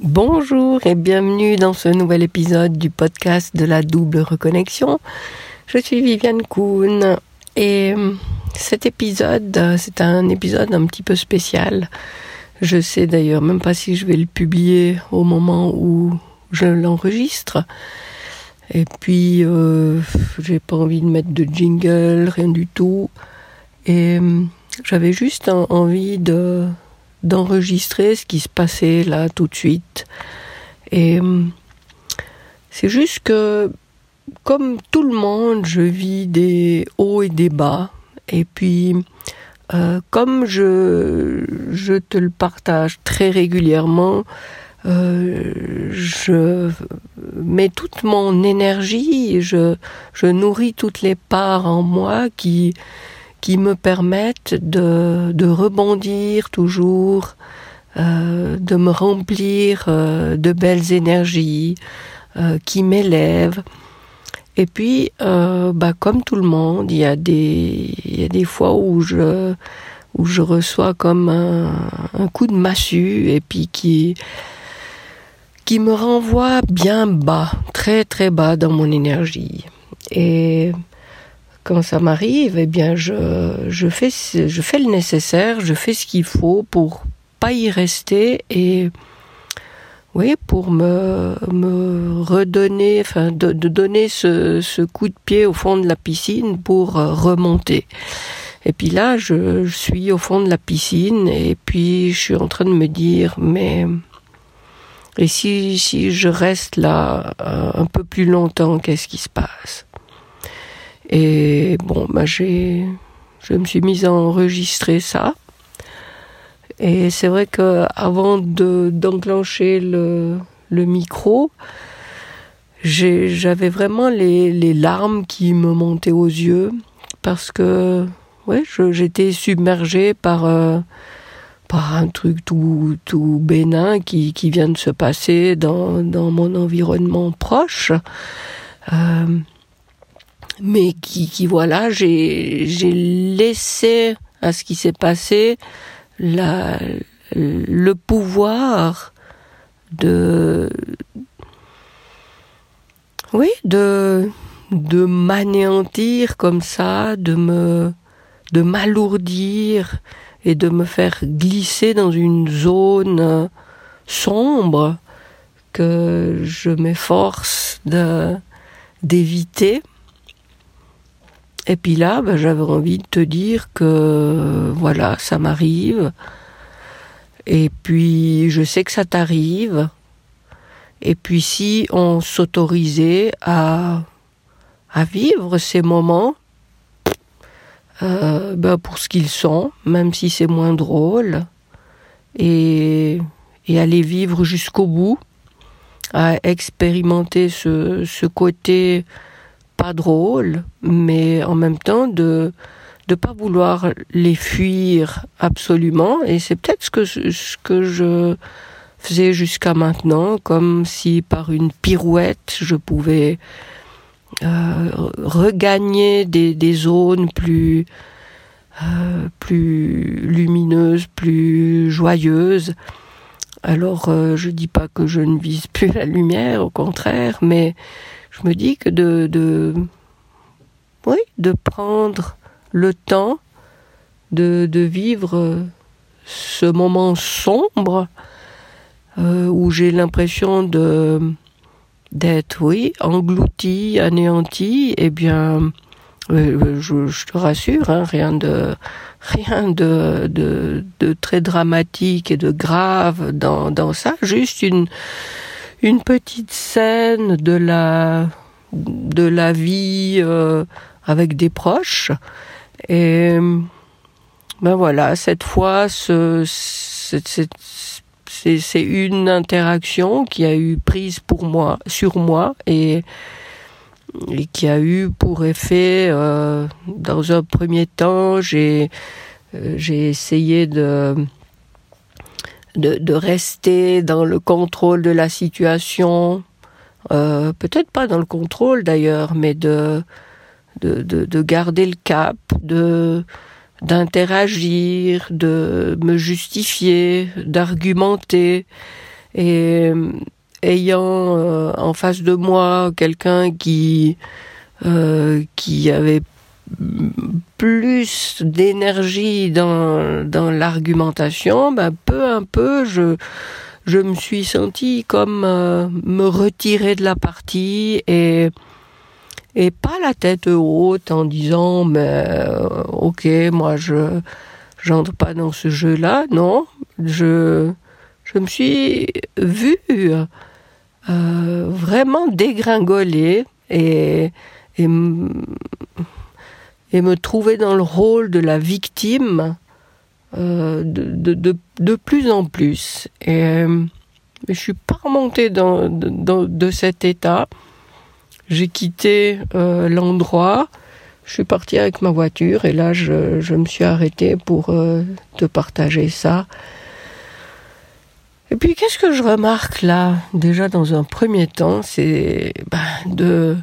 Bonjour et bienvenue dans ce nouvel épisode du podcast de la double reconnexion. Je suis Viviane Kuhn et euh, cet épisode, euh, c'est un épisode un petit peu spécial. Je sais d'ailleurs même pas si je vais le publier au moment où je l'enregistre. Et puis, euh, j'ai pas envie de mettre de jingle, rien du tout. Et j'avais juste envie de d'enregistrer ce qui se passait là tout de suite. Et hum, c'est juste que, comme tout le monde, je vis des hauts et des bas. Et puis, euh, comme je, te le partage très régulièrement, euh, je mets toute mon énergie, je, je nourris toutes les parts en moi qui, qui me permettent de, de rebondir toujours, euh, de me remplir euh, de belles énergies, euh, qui m'élèvent. Et puis, euh, bah, comme tout le monde, il y a des, il y a des fois où je, où je reçois comme un, un coup de massue et puis qui, qui me renvoie bien bas, très très bas dans mon énergie. Et quand ça m'arrive, eh bien, je, fais, je fais le nécessaire, je fais ce qu'il faut pour pas y rester et, oui, pour me, me redonner, enfin, de, donner ce, coup de pied au fond de la piscine pour remonter. Et puis là, je, je suis au fond de la piscine et puis je suis en train de me dire, mais, et si, si je reste là euh, un peu plus longtemps, qu'est-ce qui se passe? Et bon, j'ai, je me suis mise à enregistrer ça. Et c'est vrai que avant de d'enclencher le, micro, j'avais vraiment les, larmes qui me montaient aux yeux parce que ouais, j'étais submergée par euh, par un truc tout bénin qui vient de se passer dans dans mon environnement proche. Euh, mais qui, qui voilà, j'ai laissé à ce qui s'est passé la, le pouvoir de oui de de m'anéantir comme ça de me de m'alourdir et de me faire glisser dans une zone sombre que je m'efforce d'éviter et puis là, ben, j'avais envie de te dire que voilà, ça m'arrive. Et puis, je sais que ça t'arrive. Et puis, si on s'autorisait à, vivre ces moments, ben, pour ce qu'ils sont, même si c'est moins drôle, et, et les vivre jusqu'au bout, à expérimenter ce côté pas drôle, mais en même temps de de pas vouloir les fuir absolument. Et c'est peut-être ce que je faisais jusqu'à maintenant, comme si par une pirouette je pouvais euh, regagner des, zones plus euh, plus lumineuses, plus joyeuses. Alors euh, je dis pas que je ne vise plus la lumière, au contraire, mais je me dis que de, de, oui, de prendre le temps de, de vivre ce moment sombre euh, où j'ai l'impression de d'être, oui, englouti, anéanti, eh bien, euh, je, te rassure, hein, rien de rien de, de très dramatique et de grave dans, dans ça, juste une une petite scène de la de la vie euh, avec des proches. Et ben voilà cette fois ce, c'est une interaction qui a eu prise pour moi sur moi et, et qui a eu pour effet euh, dans un premier temps j'ai euh, j'ai essayé de de, de, rester dans le contrôle de la situation, euh, peut-être pas dans le contrôle d'ailleurs, mais de, de, de, de, garder le cap, de d'interagir, de me justifier, d'argumenter. Et ayant euh, en face de moi quelqu'un qui euh, qui avait plus d'énergie dans dans l'argumentation, ben peu à peu je me suis senti comme euh, me retirer de la partie et pas la tête haute en disant mais euh, ok moi je j'entre pas dans ce jeu là non je me suis vue euh, vraiment dégringoler et, et me trouver dans le rôle de la victime euh, de, de, de, plus en plus. Et euh, je suis pas remontée dans, dans, de cet état. J'ai quitté euh, l'endroit, je suis partie avec ma voiture et là je, je me suis arrêtée pour euh, te partager ça. Et puis qu'est-ce que je remarque là? Déjà dans un premier temps, c'est bah, de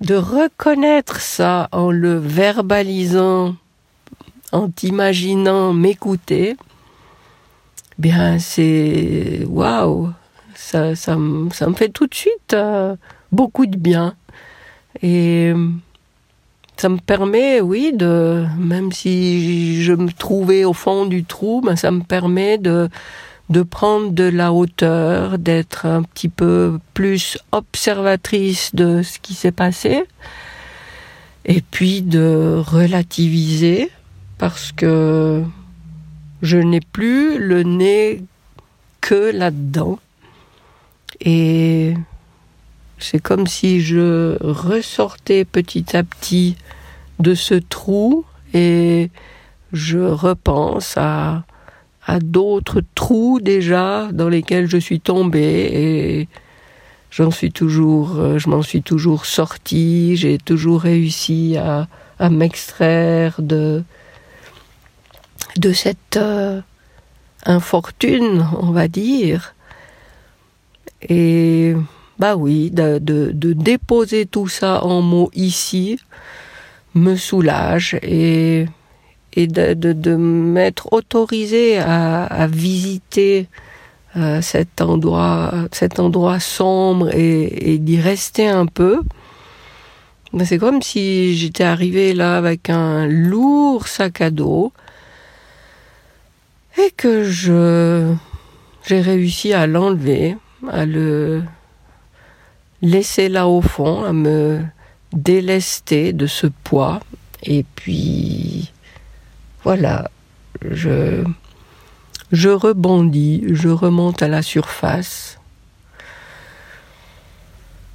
de reconnaître ça en le verbalisant en t'imaginant m'écouter, bien c'est waouh, ça, ça, ça, me fait tout de suite euh, beaucoup de bien. Et ça me permet, oui, de, même si je me trouvais au fond du trou, ben ça me permet de, de prendre de la hauteur, d'être un petit peu plus observatrice de ce qui s'est passé, et puis de relativiser parce que je n'ai plus le nez que là-dedans. Et c'est comme si je ressortais petit à petit de ce trou et je repense à, d'autres trous déjà dans lesquels je suis tombée et j'en suis toujours, je m'en suis toujours sortie, j'ai toujours réussi à, m'extraire de, cette euh, infortune, on va dire. Et bah oui, de, déposer tout ça en mots ici me soulage et, et de, de, m'être autorisé à, visiter euh, cet endroit, cet endroit sombre et, et d'y rester un peu. Ben, c'est comme si j'étais arrivé là avec un lourd sac à dos et que je j'ai réussi à l'enlever, à le laisser là au fond, à me délester de ce poids et puis voilà, je rebondis, je remonte à la surface.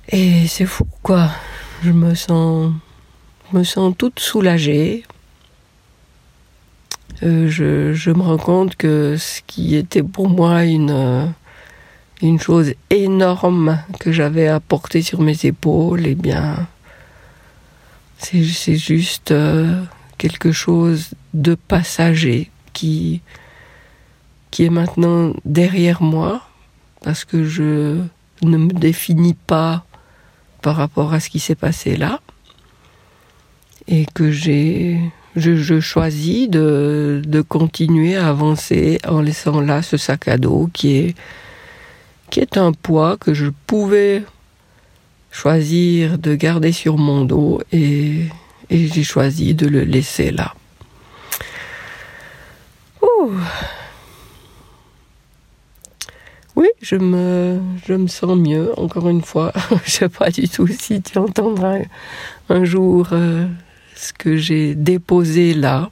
Et c'est fou quoi. Je me sens me sens toute soulagée, euh, je, me rends compte que ce qui était pour moi une, une chose énorme que j'avais à porter sur mes épaules, eh bien, c'est juste euh, quelque chose de passager qui, est maintenant derrière moi, parce que je ne me définis pas par rapport à ce qui s'est passé là, et que j'ai je, je choisis de, de, continuer à avancer en laissant là ce sac à dos qui est, qui est un poids que je pouvais choisir de garder sur mon dos et, et j'ai choisi de le laisser là. Ouh. Oui, je me, je me sens mieux, encore une fois. je sais pas du tout si tu entendras un jour euh, ce que j'ai déposé là.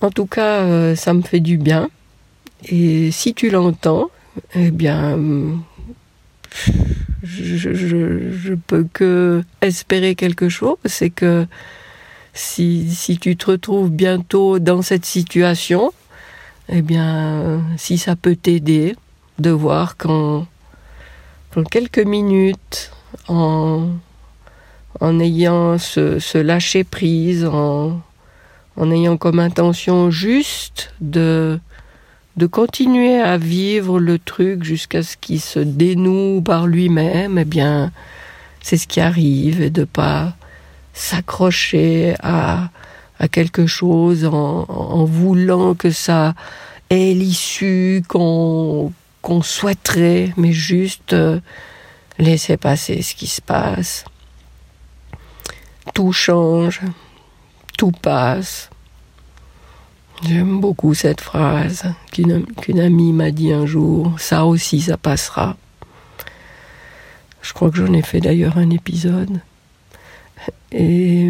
En tout cas, euh, ça me fait du bien. Et si tu l'entends, eh bien, je, je, peux que espérer quelque chose. C'est que si, si tu te retrouves bientôt dans cette situation, eh bien, si ça peut t'aider de voir qu'en quelques minutes, en en ayant ce, lâcher prise, en, en ayant comme intention juste de, de continuer à vivre le truc jusqu'à ce qu'il se dénoue par lui-même, eh bien, c'est ce qui arrive et de pas s'accrocher à, quelque chose en, voulant que ça est l'issue qu'on qu'on souhaiterait, mais juste euh, laisser passer ce qui se passe. Tout change, tout passe. J'aime beaucoup cette phrase qu'une amie m'a dit un jour. Ça aussi, ça passera. Je crois que j'en ai fait d'ailleurs un épisode. Et,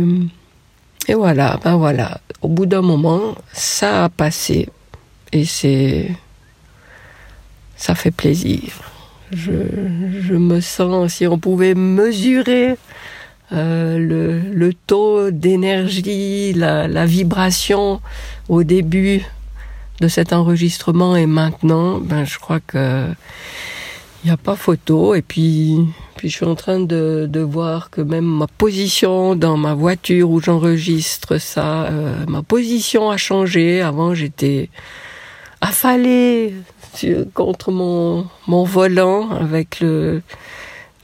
et voilà, ben voilà. Au bout d'un moment, ça a passé. Et c'est. Ça fait plaisir. Je, je me sens, si on pouvait mesurer euh, le, le, taux d'énergie, la, la, vibration au début de cet enregistrement et maintenant, ben je crois que il n'y a pas photo. Et puis, puis je suis en train de, de voir que même ma position dans ma voiture où j'enregistre ça, euh, ma position a changé. Avant, j'étais affalée contre mon, mon volant avec le,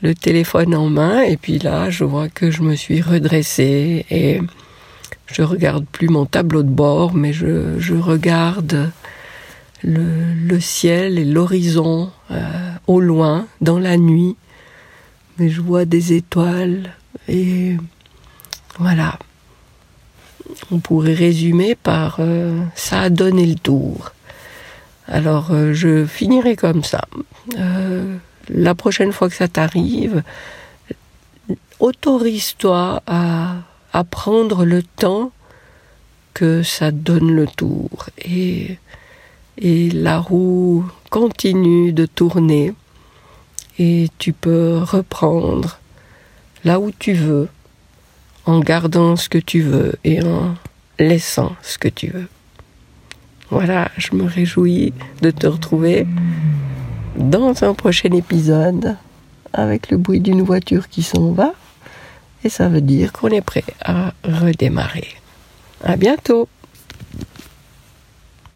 le téléphone en main. Et puis là, je vois que je me suis redressée et je regarde plus mon tableau de bord, mais je, regarde le, ciel et l'horizon euh, au loin, dans la nuit. Mais je vois des étoiles et voilà. On pourrait résumer par euh, ça a donné le tour. Alors euh, je finirai comme ça. La prochaine fois que ça t'arrive, autorise-toi à, à prendre le temps que ça donne le tour. Et et la roue continue de tourner et tu peux reprendre là où tu veux en gardant ce que tu veux et en laissant ce que tu veux. Voilà, je me réjouis de te retrouver dans un prochain épisode avec le bruit d'une voiture qui s'en va et ça veut dire qu'on est prêt à redémarrer. À bientôt!